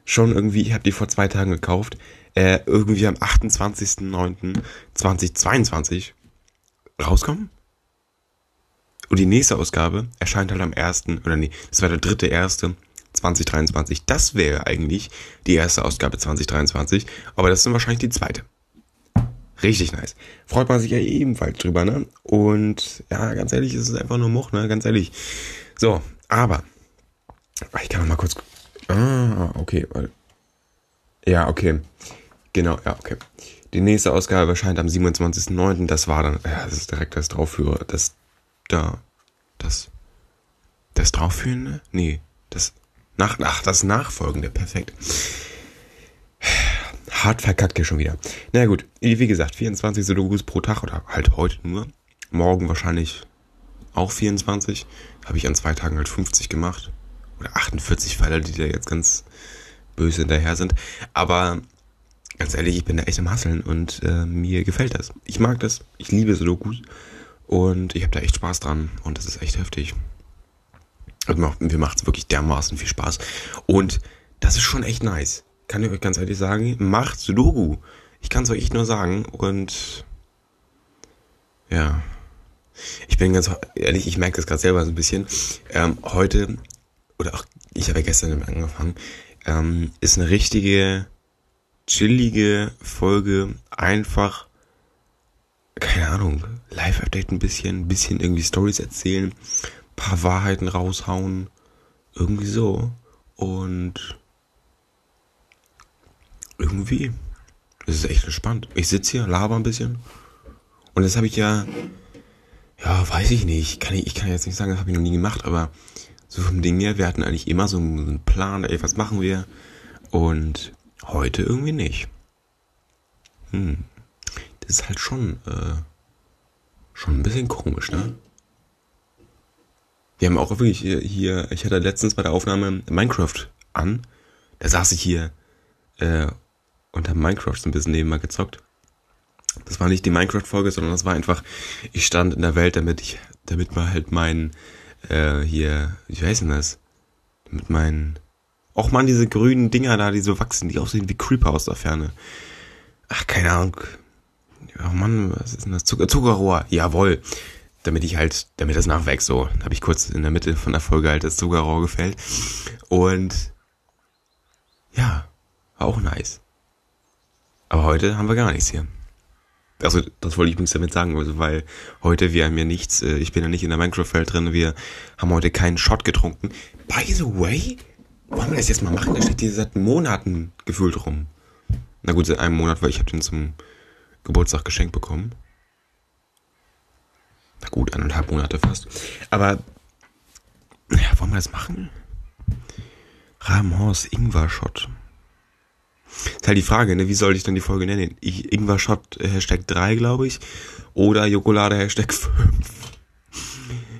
schon irgendwie, ich habe die vor zwei Tagen gekauft, äh, irgendwie am 28.09.2022 rauskommen. Und die nächste Ausgabe erscheint halt am 1. oder nee, das war der dritte erste 2023. Das wäre eigentlich die erste Ausgabe 2023, aber das ist dann wahrscheinlich die zweite. Richtig nice. Freut man sich ja ebenfalls drüber, ne? Und ja, ganz ehrlich, ist es einfach nur Much, ne? Ganz ehrlich. So, aber ich kann noch mal kurz Ah, okay. Ja, okay. Genau, ja, okay. Die nächste Ausgabe erscheint am 27.09. Das war dann, ja, das ist direkt das Draufführer, das, da, das, das Draufführende? Nee, das, nach, ach, das Nachfolgende, perfekt. Hart verkackt hier schon wieder. Na naja, gut, wie gesagt, 24 Sudokus pro Tag oder halt heute nur. Morgen wahrscheinlich auch 24. Habe ich an zwei Tagen halt 50 gemacht oder 48 Pfeiler, die da jetzt ganz böse hinterher sind. Aber ganz ehrlich, ich bin da echt am Hasseln und äh, mir gefällt das. Ich mag das, ich liebe Sudokus und ich habe da echt Spaß dran und das ist echt heftig. Und mir macht es wirklich dermaßen viel Spaß. Und das ist schon echt nice. Kann ich euch ganz ehrlich sagen, macht Sudoku. Ich kann es euch echt nur sagen. Und Ja. Ich bin ganz ehrlich, ich merke das gerade selber so ein bisschen. Ähm, heute, oder auch, ich habe ja gestern damit angefangen, ähm, ist eine richtige, chillige Folge. Einfach, keine Ahnung, Live-Update ein bisschen, ein bisschen irgendwie Stories erzählen, paar Wahrheiten raushauen. Irgendwie so. Und irgendwie, das ist echt entspannt. Ich sitze hier, laber ein bisschen. Und das habe ich ja, ja, weiß ich nicht. Kann ich, ich kann jetzt nicht sagen, das habe ich noch nie gemacht, aber so vom Ding her, wir hatten eigentlich immer so einen Plan, ey, was machen wir? Und heute irgendwie nicht. Hm. Das ist halt schon, äh, schon ein bisschen komisch, ne? Wir haben auch wirklich hier, hier, ich hatte letztens bei der Aufnahme Minecraft an. Da saß ich hier äh, und habe Minecraft so ein bisschen nebenmal gezockt. Das war nicht die Minecraft-Folge, sondern das war einfach, ich stand in der Welt, damit ich, damit man halt mein, äh, hier, wie heißt denn das? Mit meinen, auch mal diese grünen Dinger da, die so wachsen, die aussehen wie Creeper aus der Ferne. Ach, keine Ahnung. Oh Mann, was ist denn das? Zucker, Zuckerrohr, jawohl. Damit ich halt, damit das nachwächst, so. Habe ich kurz in der Mitte von der Folge halt das Zuckerrohr gefällt. Und, ja, war auch nice. Aber heute haben wir gar nichts hier. Also, das wollte ich übrigens damit sagen, also, weil heute, wir haben ja nichts, äh, ich bin ja nicht in der Minecraft-Welt drin, wir haben heute keinen Shot getrunken. By the way, wollen wir das jetzt mal machen? Der steht hier seit Monaten gefühlt rum. Na gut, seit einem Monat, weil ich habe den zum Geburtstag geschenkt bekommen. Na gut, eineinhalb Monate fast. Aber, ja, wollen wir das machen? Rahmenhorst Ingwer-Shot. Ist halt die Frage, ne? wie soll ich dann die Folge nennen? Ich, Ingwer Shot äh, Hashtag 3, glaube ich. Oder Jokolade Hashtag (laughs) 5.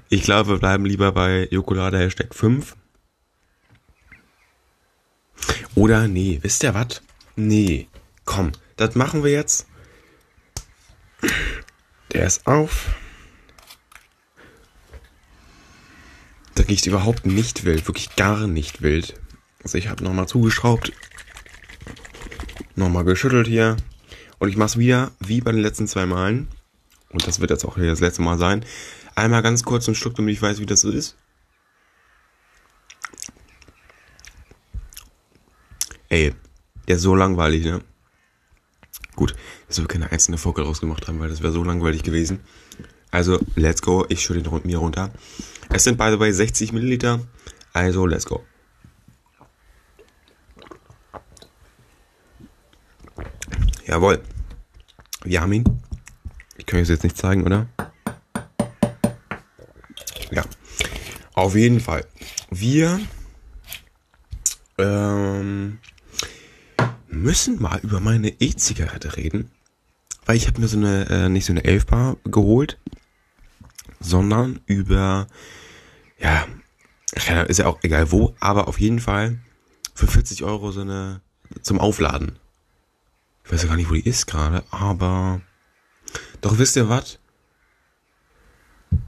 Ich glaube, wir bleiben lieber bei Jokolade Hashtag 5. Oder nee, wisst ihr was? Nee, komm, das machen wir jetzt. Der ist auf. Da riecht überhaupt nicht wild, wirklich gar nicht wild. Also ich habe nochmal zugeschraubt. Nochmal geschüttelt hier. Und ich mache es wieder, wie bei den letzten zwei Malen. Und das wird jetzt auch hier das letzte Mal sein. Einmal ganz kurz einen Schluck, damit ich weiß, wie das so ist. Ey, der ist so langweilig, ne? Gut, dass wir keine einzelne Folge rausgemacht haben, weil das wäre so langweilig gewesen. Also, let's go. Ich schütte den mir runter. Es sind, by the way, 60 Milliliter. Also, let's go. Jawohl. Wir haben ihn. Ich kann es jetzt nicht zeigen, oder? Ja. Auf jeden Fall. Wir ähm, müssen mal über meine E-Zigarette reden. Weil ich habe mir so eine, äh, nicht so eine 11 Bar geholt, sondern über, ja, ist ja auch egal wo, aber auf jeden Fall für 40 Euro so eine zum Aufladen. Ich weiß ja gar nicht, wo die ist gerade, aber. Doch wisst ihr was?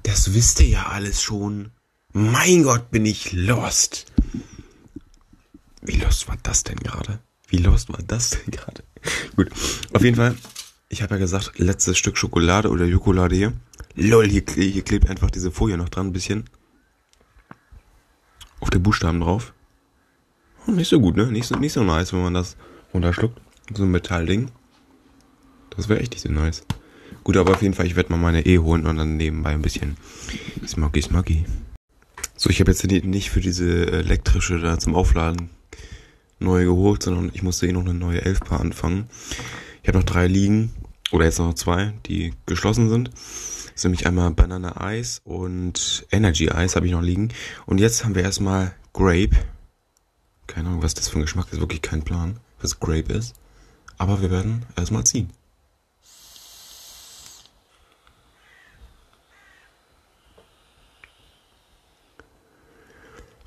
Das wisst ihr ja alles schon. Mein Gott, bin ich lost. Wie lost war das denn gerade? Wie lost war das denn gerade? Gut, auf jeden Fall. Ich habe ja gesagt, letztes Stück Schokolade oder Jokolade hier. Lol, hier, hier klebt einfach diese Folie noch dran, ein bisschen. Auf den Buchstaben drauf. Oh, nicht so gut, ne? Nicht so, nicht so nice, wenn man das runterschluckt. So ein Metallding. Das wäre echt nicht so nice. Gut, aber auf jeden Fall, ich werde mal meine E holen und dann nebenbei ein bisschen Smoggy Smoggy. So, ich habe jetzt nicht für diese elektrische da zum Aufladen neu geholt, sondern ich musste eh noch eine neue 11 Paar anfangen. Ich habe noch drei liegen, oder jetzt noch zwei, die geschlossen sind. Das ist nämlich einmal Banana Ice und Energy Ice habe ich noch liegen. Und jetzt haben wir erstmal Grape. Keine Ahnung, was das für ein Geschmack ist, wirklich kein Plan, was Grape ist. Aber wir werden erstmal ziehen.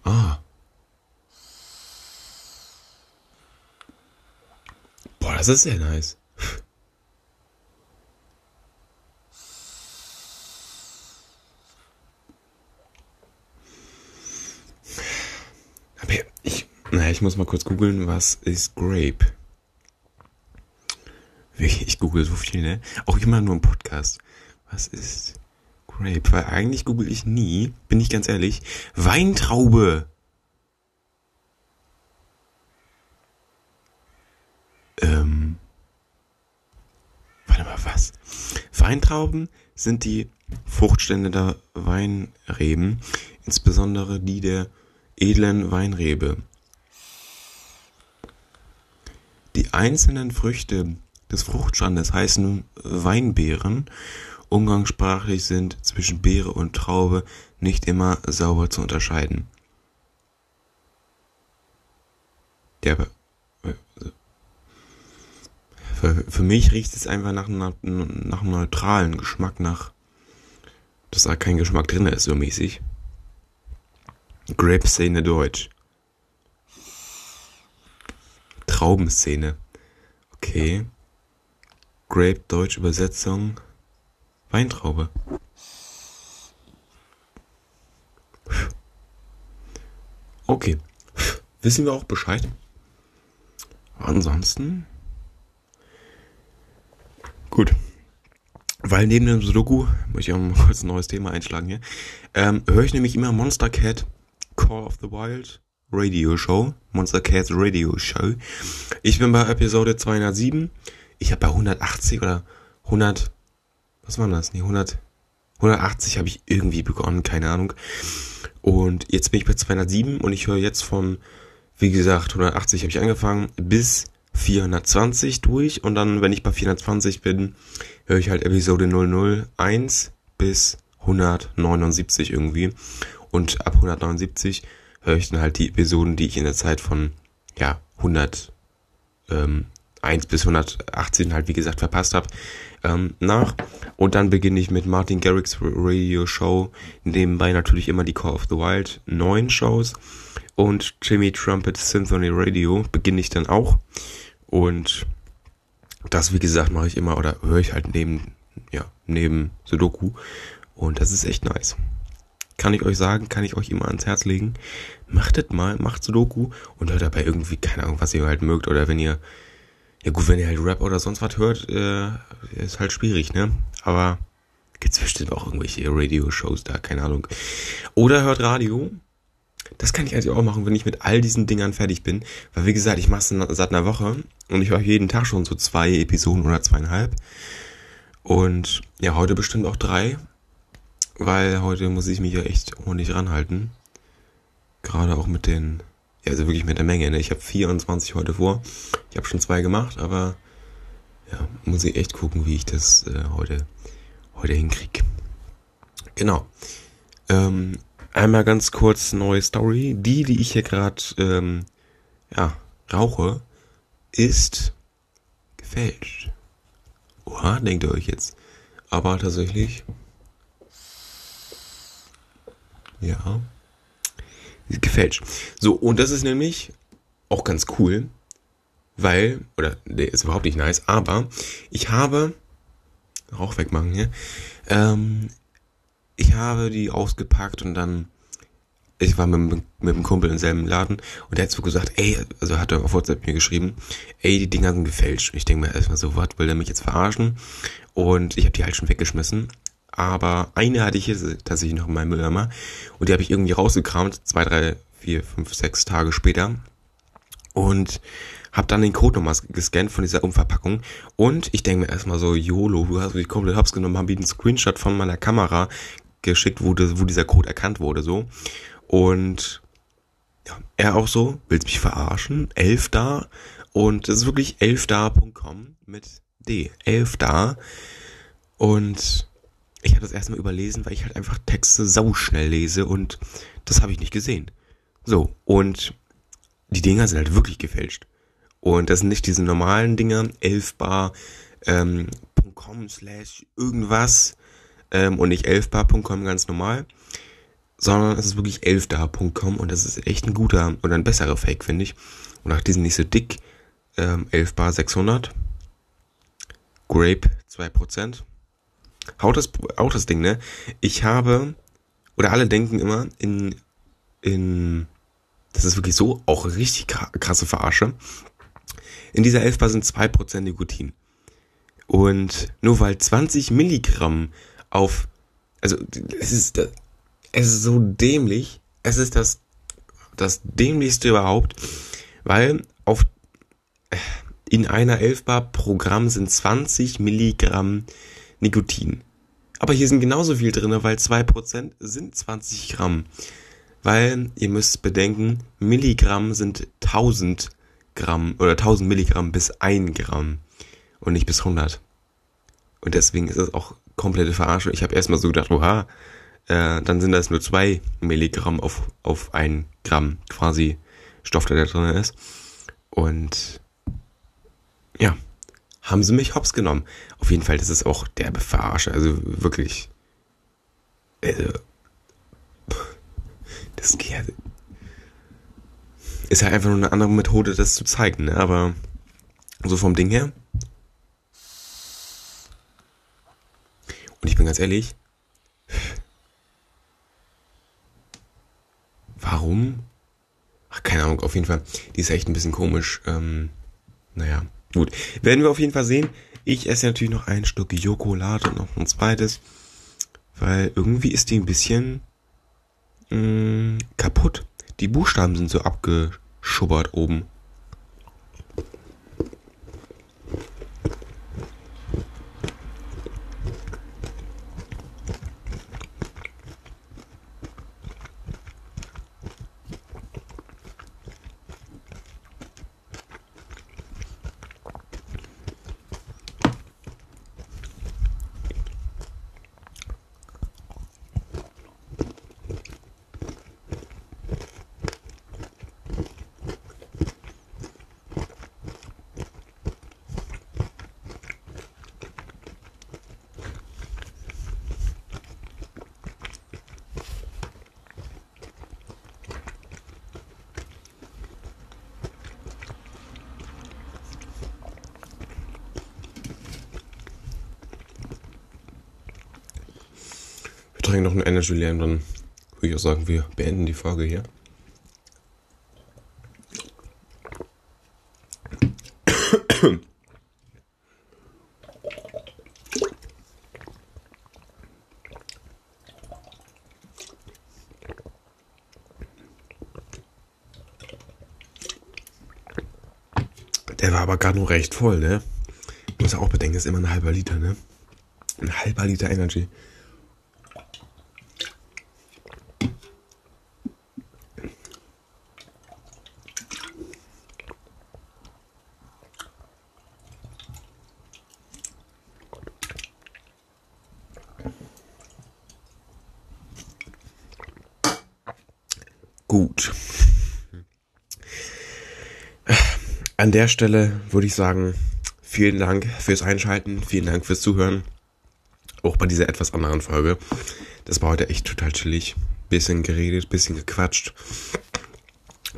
Ah. Das ist sehr nice. Aber ich, naja, ich muss mal kurz googeln, was ist Grape? Ich google so viel, ne? Auch immer nur im Podcast. Was ist Grape? Weil eigentlich google ich nie, bin ich ganz ehrlich. Weintraube. Ähm. Warte mal, was? Weintrauben sind die Fruchtstände der Weinreben, insbesondere die der edlen Weinrebe. Die einzelnen Früchte des Fruchtstandes heißen Weinbeeren. Umgangssprachlich sind zwischen Beere und Traube nicht immer sauber zu unterscheiden. Der, für, für mich riecht es einfach nach, nach, nach einem neutralen Geschmack, nach, dass da kein Geschmack drin ist, so mäßig. Grape-Szene Deutsch. Traubenszene. Okay. Grape Deutsch Übersetzung. Weintraube. Okay. Wissen wir auch Bescheid. Ansonsten. Gut. Weil neben dem Sudoku, möchte ich auch mal (laughs) kurz ein neues Thema einschlagen hier, ähm, höre ich nämlich immer Monster Cat Call of the Wild Radio Show. Monster Cats Radio Show. Ich bin bei Episode 207. Ich habe bei 180 oder 100, was war das? Nee, 100, 180 habe ich irgendwie begonnen, keine Ahnung. Und jetzt bin ich bei 207 und ich höre jetzt von, wie gesagt, 180 habe ich angefangen, bis 420 durch. Und dann, wenn ich bei 420 bin, höre ich halt Episode 001 bis 179 irgendwie. Und ab 179 höre ich dann halt die Episoden, die ich in der Zeit von, ja, 100, ähm, 1 bis 118 halt, wie gesagt, verpasst habe, ähm, nach. Und dann beginne ich mit Martin Garrix Radio Show, nebenbei natürlich immer die Call of the Wild, neun Shows. Und Jimmy Trumpet Symphony Radio beginne ich dann auch. Und das, wie gesagt, mache ich immer oder höre ich halt neben, ja, neben Sudoku. Und das ist echt nice. Kann ich euch sagen, kann ich euch immer ans Herz legen. Macht das mal, macht Sudoku und hört dabei irgendwie, keine Ahnung, was ihr halt mögt. Oder wenn ihr, ja gut, wenn ihr halt Rap oder sonst was hört, äh, ist halt schwierig, ne? Aber gibt's bestimmt auch irgendwelche Radio-Shows da, keine Ahnung. Oder hört Radio. Das kann ich eigentlich auch machen, wenn ich mit all diesen Dingern fertig bin. Weil wie gesagt, ich mache es seit einer Woche und ich höre jeden Tag schon so zwei Episoden oder zweieinhalb. Und ja, heute bestimmt auch drei weil heute muss ich mich ja echt ordentlich ranhalten. Gerade auch mit den, ja, also wirklich mit der Menge. Ne? Ich habe 24 heute vor. Ich habe schon zwei gemacht, aber ja, muss ich echt gucken, wie ich das äh, heute, heute hinkriege. Genau. Ähm, einmal ganz kurz neue Story. Die, die ich hier gerade ähm, ja, rauche, ist gefälscht. Oha, denkt ihr euch jetzt. Aber tatsächlich ja. Gefälscht. So, und das ist nämlich auch ganz cool, weil, oder der ist überhaupt nicht nice, aber ich habe, Rauch wegmachen hier, ähm, ich habe die ausgepackt und dann, ich war mit, mit dem Kumpel im selben Laden und der hat so gesagt, ey, also hat er auf WhatsApp mir geschrieben, ey, die Dinger sind gefälscht. Ich denke mir erstmal so, was, will der mich jetzt verarschen? Und ich habe die halt schon weggeschmissen aber eine hatte ich hier tatsächlich noch in meinem Mülleimer und die habe ich irgendwie rausgekramt, zwei, drei, vier, fünf, sechs Tage später und habe dann den Code nochmal gescannt von dieser Umverpackung und ich denke mir erstmal so, YOLO, du hast mich komplett hops genommen, haben einen Screenshot von meiner Kamera geschickt, wo, das, wo dieser Code erkannt wurde, so. Und ja, er auch so, willst mich verarschen, elf da. Und das ist wirklich elfda.com mit D, elf da und ich habe das erstmal überlesen, weil ich halt einfach Texte sauschnell lese und das habe ich nicht gesehen. So, und die Dinger sind halt wirklich gefälscht. Und das sind nicht diese normalen Dinger, 11bar, ähm, .com slash irgendwas ähm, und nicht 11bar.com ganz normal, sondern es ist wirklich 11dar.com und das ist echt ein guter oder ein besserer Fake, finde ich. Und auch die nicht so dick, ähm, 11bar 600, Grape 2%, Haut das, auch das Ding, ne? Ich habe, oder alle denken immer in, in, das ist wirklich so, auch richtig krasse Verarsche. In dieser Elfbar sind 2% Nikotin. Und nur weil 20 Milligramm auf, also es ist, es ist so dämlich, es ist das, das dämlichste überhaupt, weil auf, in einer Elfbar Programm sind 20 Milligramm Nikotin. Aber hier sind genauso viel drin, weil 2% sind 20 Gramm. Weil ihr müsst bedenken, Milligramm sind 1000 Gramm oder 1000 Milligramm bis 1 Gramm und nicht bis 100. Und deswegen ist es auch komplette Verarsche. Ich habe erstmal so gedacht, oha, äh, dann sind das nur 2 Milligramm auf, auf 1 Gramm quasi Stoff, der da drin ist. Und ja, haben sie mich hops genommen. Auf jeden Fall, das ist auch derbe Verarsche. Also wirklich. Also, das geht. Ist halt einfach nur eine andere Methode, das zu zeigen, ne? Aber so vom Ding her. Und ich bin ganz ehrlich. Warum? Ach, keine Ahnung, auf jeden Fall. Die ist echt ein bisschen komisch. Ähm, naja. Gut, werden wir auf jeden Fall sehen. Ich esse natürlich noch ein Stück Jokolade und noch ein zweites, weil irgendwie ist die ein bisschen mh, mm, kaputt. Die Buchstaben sind so abgeschubbert oben. Trinke noch einen Energy und dann würde ich auch sagen, wir beenden die Folge hier. Der war aber gerade nur recht voll, ne? Muss ja auch bedenken, ist immer ein halber Liter, ne? Ein halber Liter Energy. Gut. An der Stelle würde ich sagen, vielen Dank fürs Einschalten, vielen Dank fürs Zuhören. Auch bei dieser etwas anderen Folge. Das war heute echt total chillig. Bisschen geredet, bisschen gequatscht.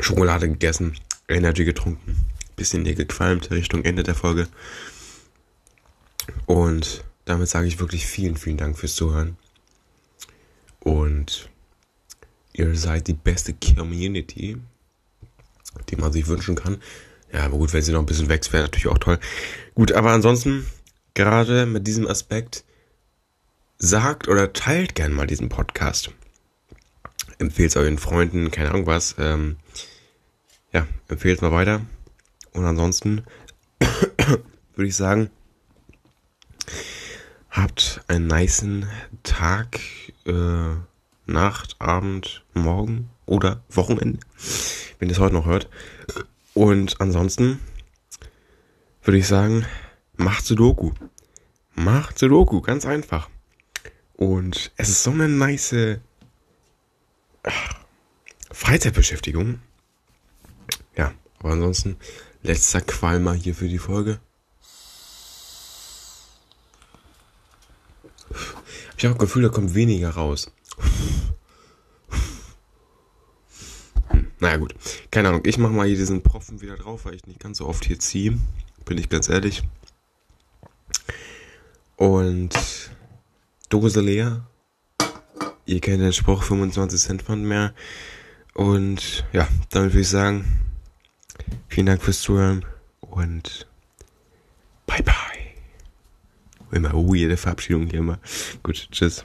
Schokolade gegessen, Energy getrunken, bisschen hier gequalmt Richtung Ende der Folge. Und damit sage ich wirklich vielen, vielen Dank fürs Zuhören. Und ihr seid die beste Community, die man sich wünschen kann. Ja, aber gut, wenn sie noch ein bisschen wächst, wäre natürlich auch toll. Gut, aber ansonsten, gerade mit diesem Aspekt, sagt oder teilt gern mal diesen Podcast. Empfehlt es euren Freunden, keine Ahnung was. Ähm, ja, empfehlt es mal weiter. Und ansonsten (coughs) würde ich sagen, habt einen niceen Tag. Äh, Nacht, Abend, Morgen oder Wochenende, wenn ihr es heute noch hört. Und ansonsten würde ich sagen, macht Sudoku. Macht Sudoku, ganz einfach. Und es ist so eine nice Freizeitbeschäftigung. Ja, aber ansonsten letzter Qualmer hier für die Folge. Ich habe das Gefühl, da kommt weniger raus. Hm, naja gut, keine Ahnung. Ich mache mal hier diesen Profen wieder drauf, weil ich nicht ganz so oft hier ziehe. Bin ich ganz ehrlich. Und Dose leer. Ihr kennt den Spruch 25 Cent Pfand mehr. Und ja, damit würde ich sagen, vielen Dank fürs Zuhören und bye bye. Immer weirde Verabschiedung hier immer. Gut, tschüss.